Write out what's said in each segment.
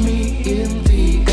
me in the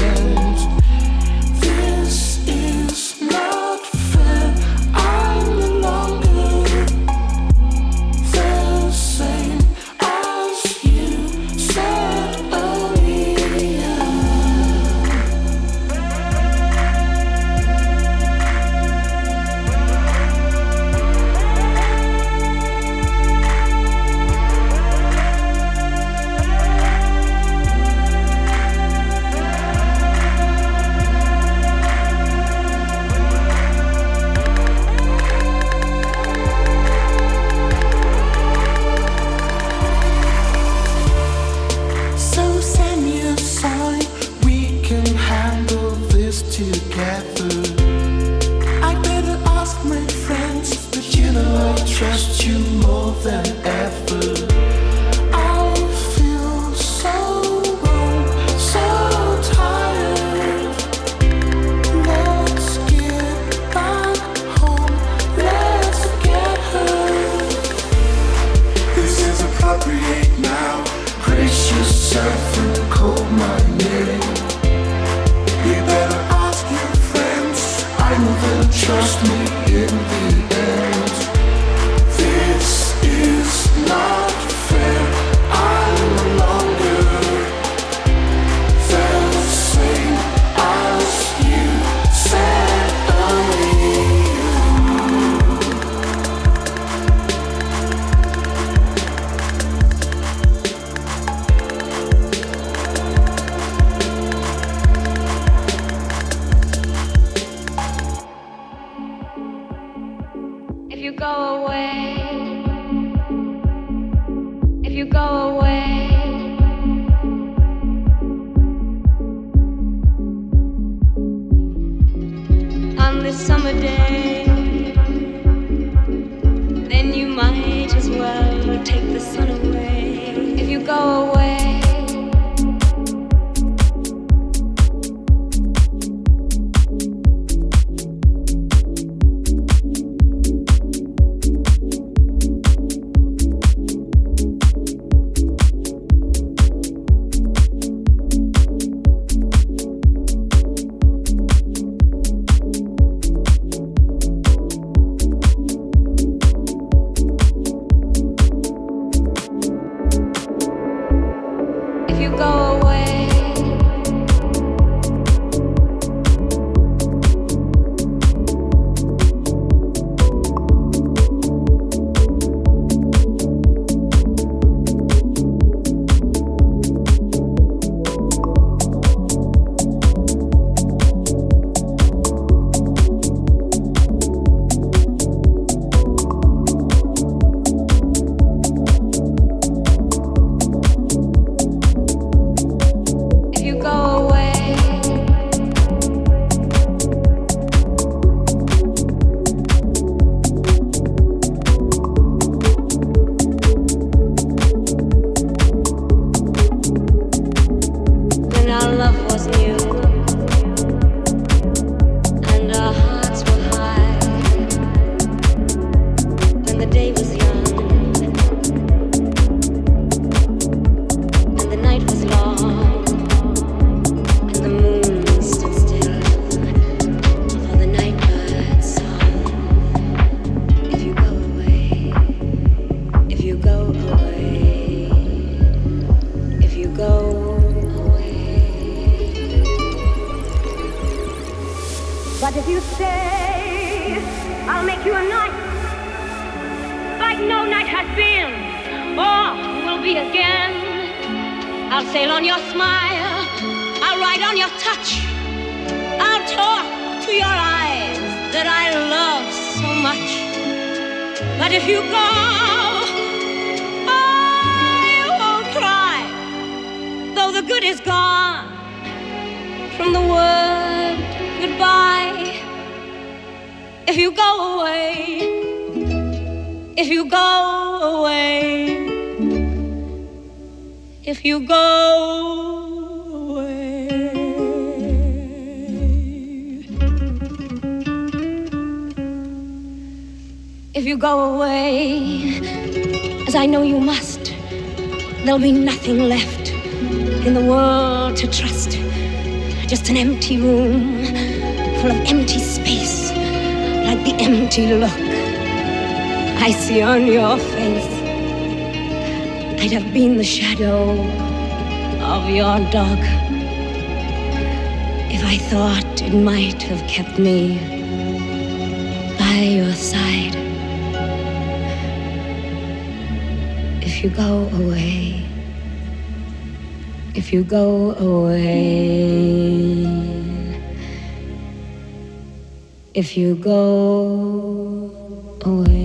if you go away, if you go away. If you go away, as I know you must, there'll be nothing left in the world to trust. Just an empty room full of empty space, like the empty look I see on your face. I'd have been the shadow of your dog if I thought it might have kept me by your side. If you go away, if you go away, if you go away.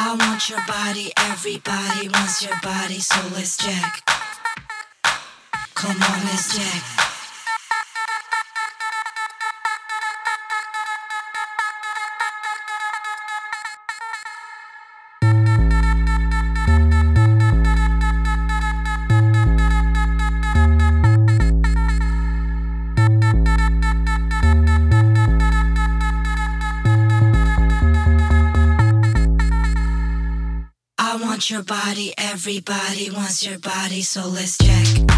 I want your body, everybody wants your body, so let's jack. Come on, let's jack. Everybody wants your body, so let's check.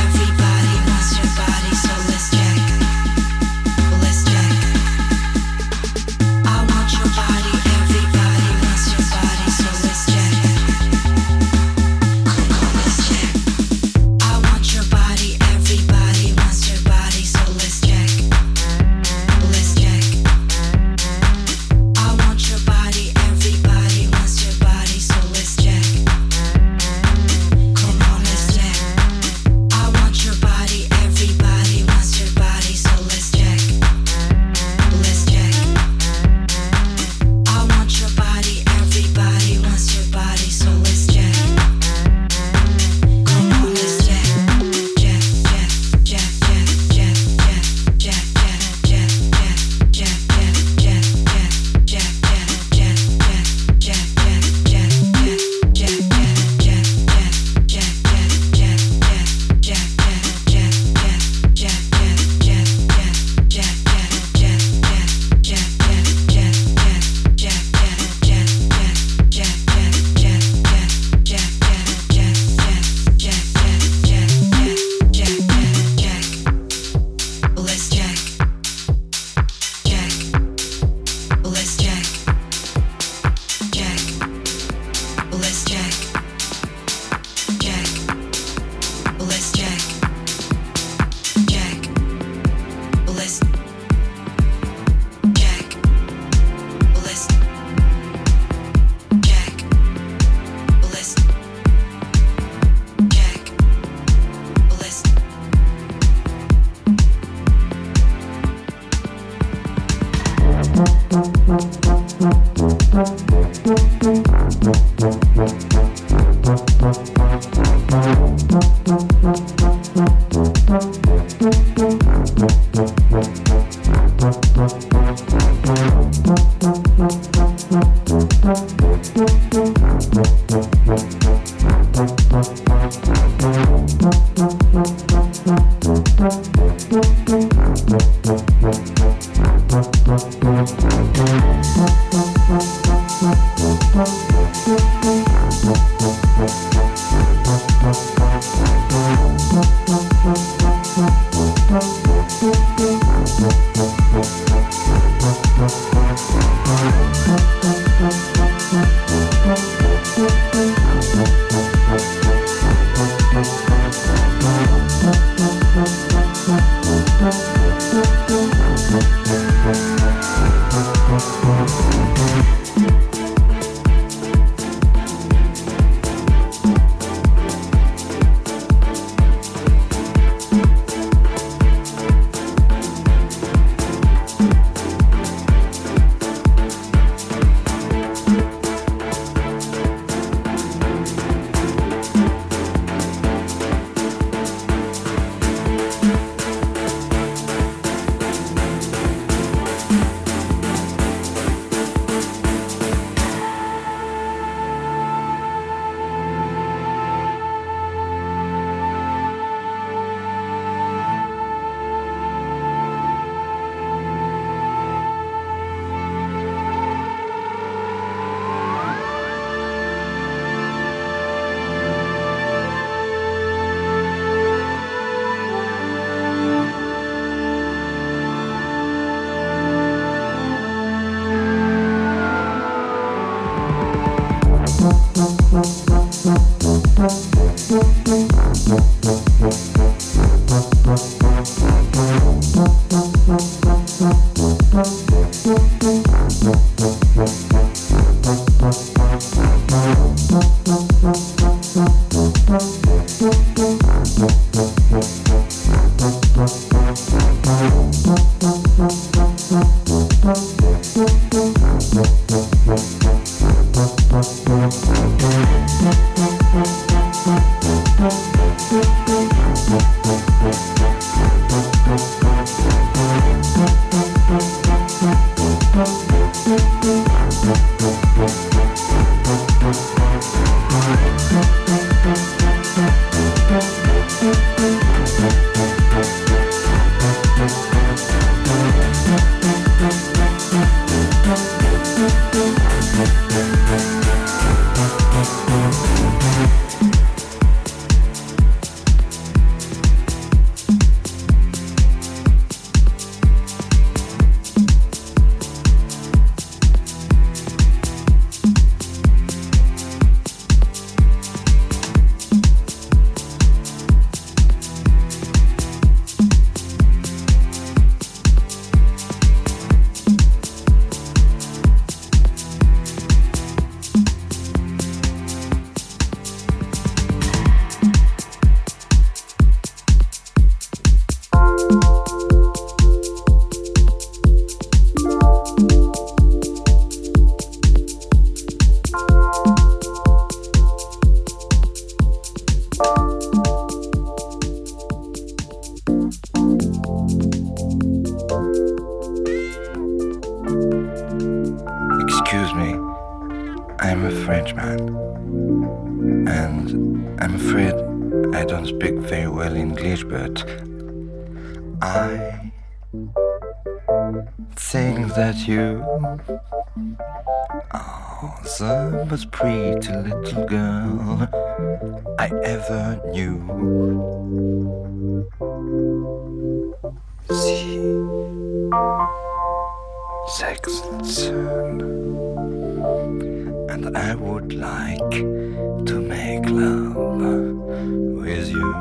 and I would like to make love with you.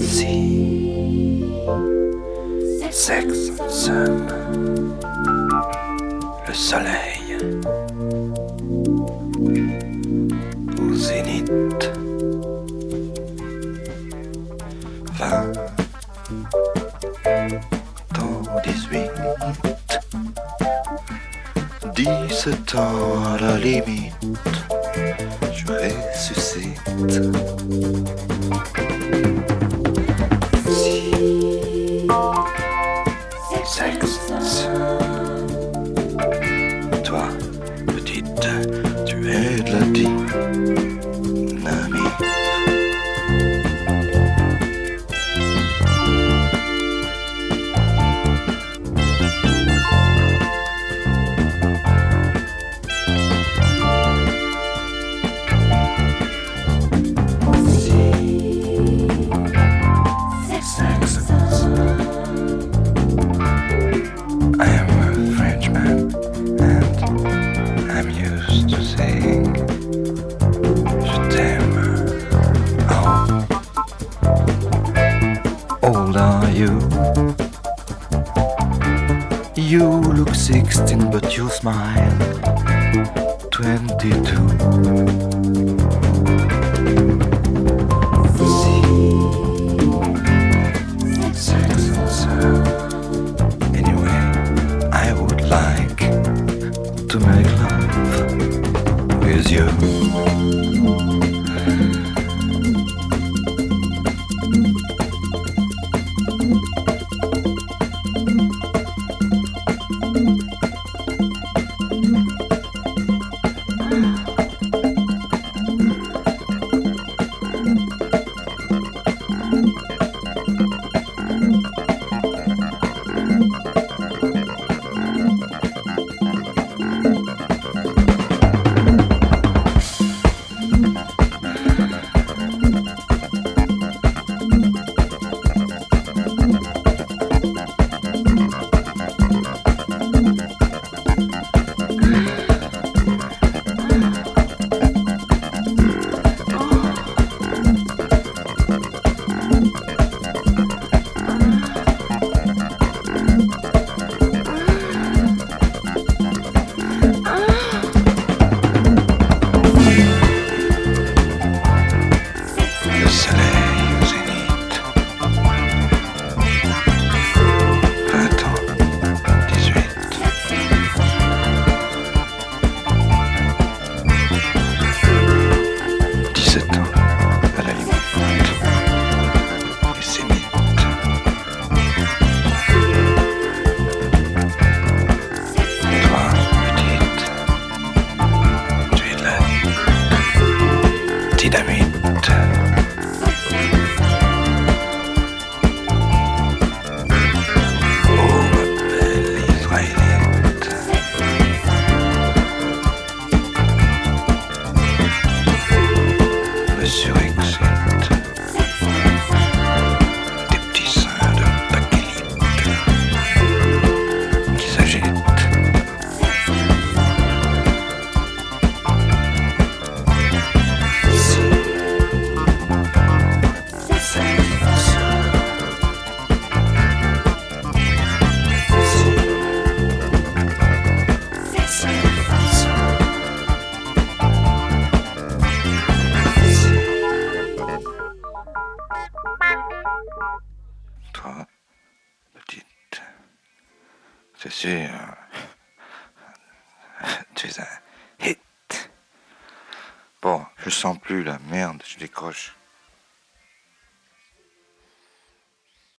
See, sex, sun, le soleil. ce temps à la limite. plus là, merde, je décroche.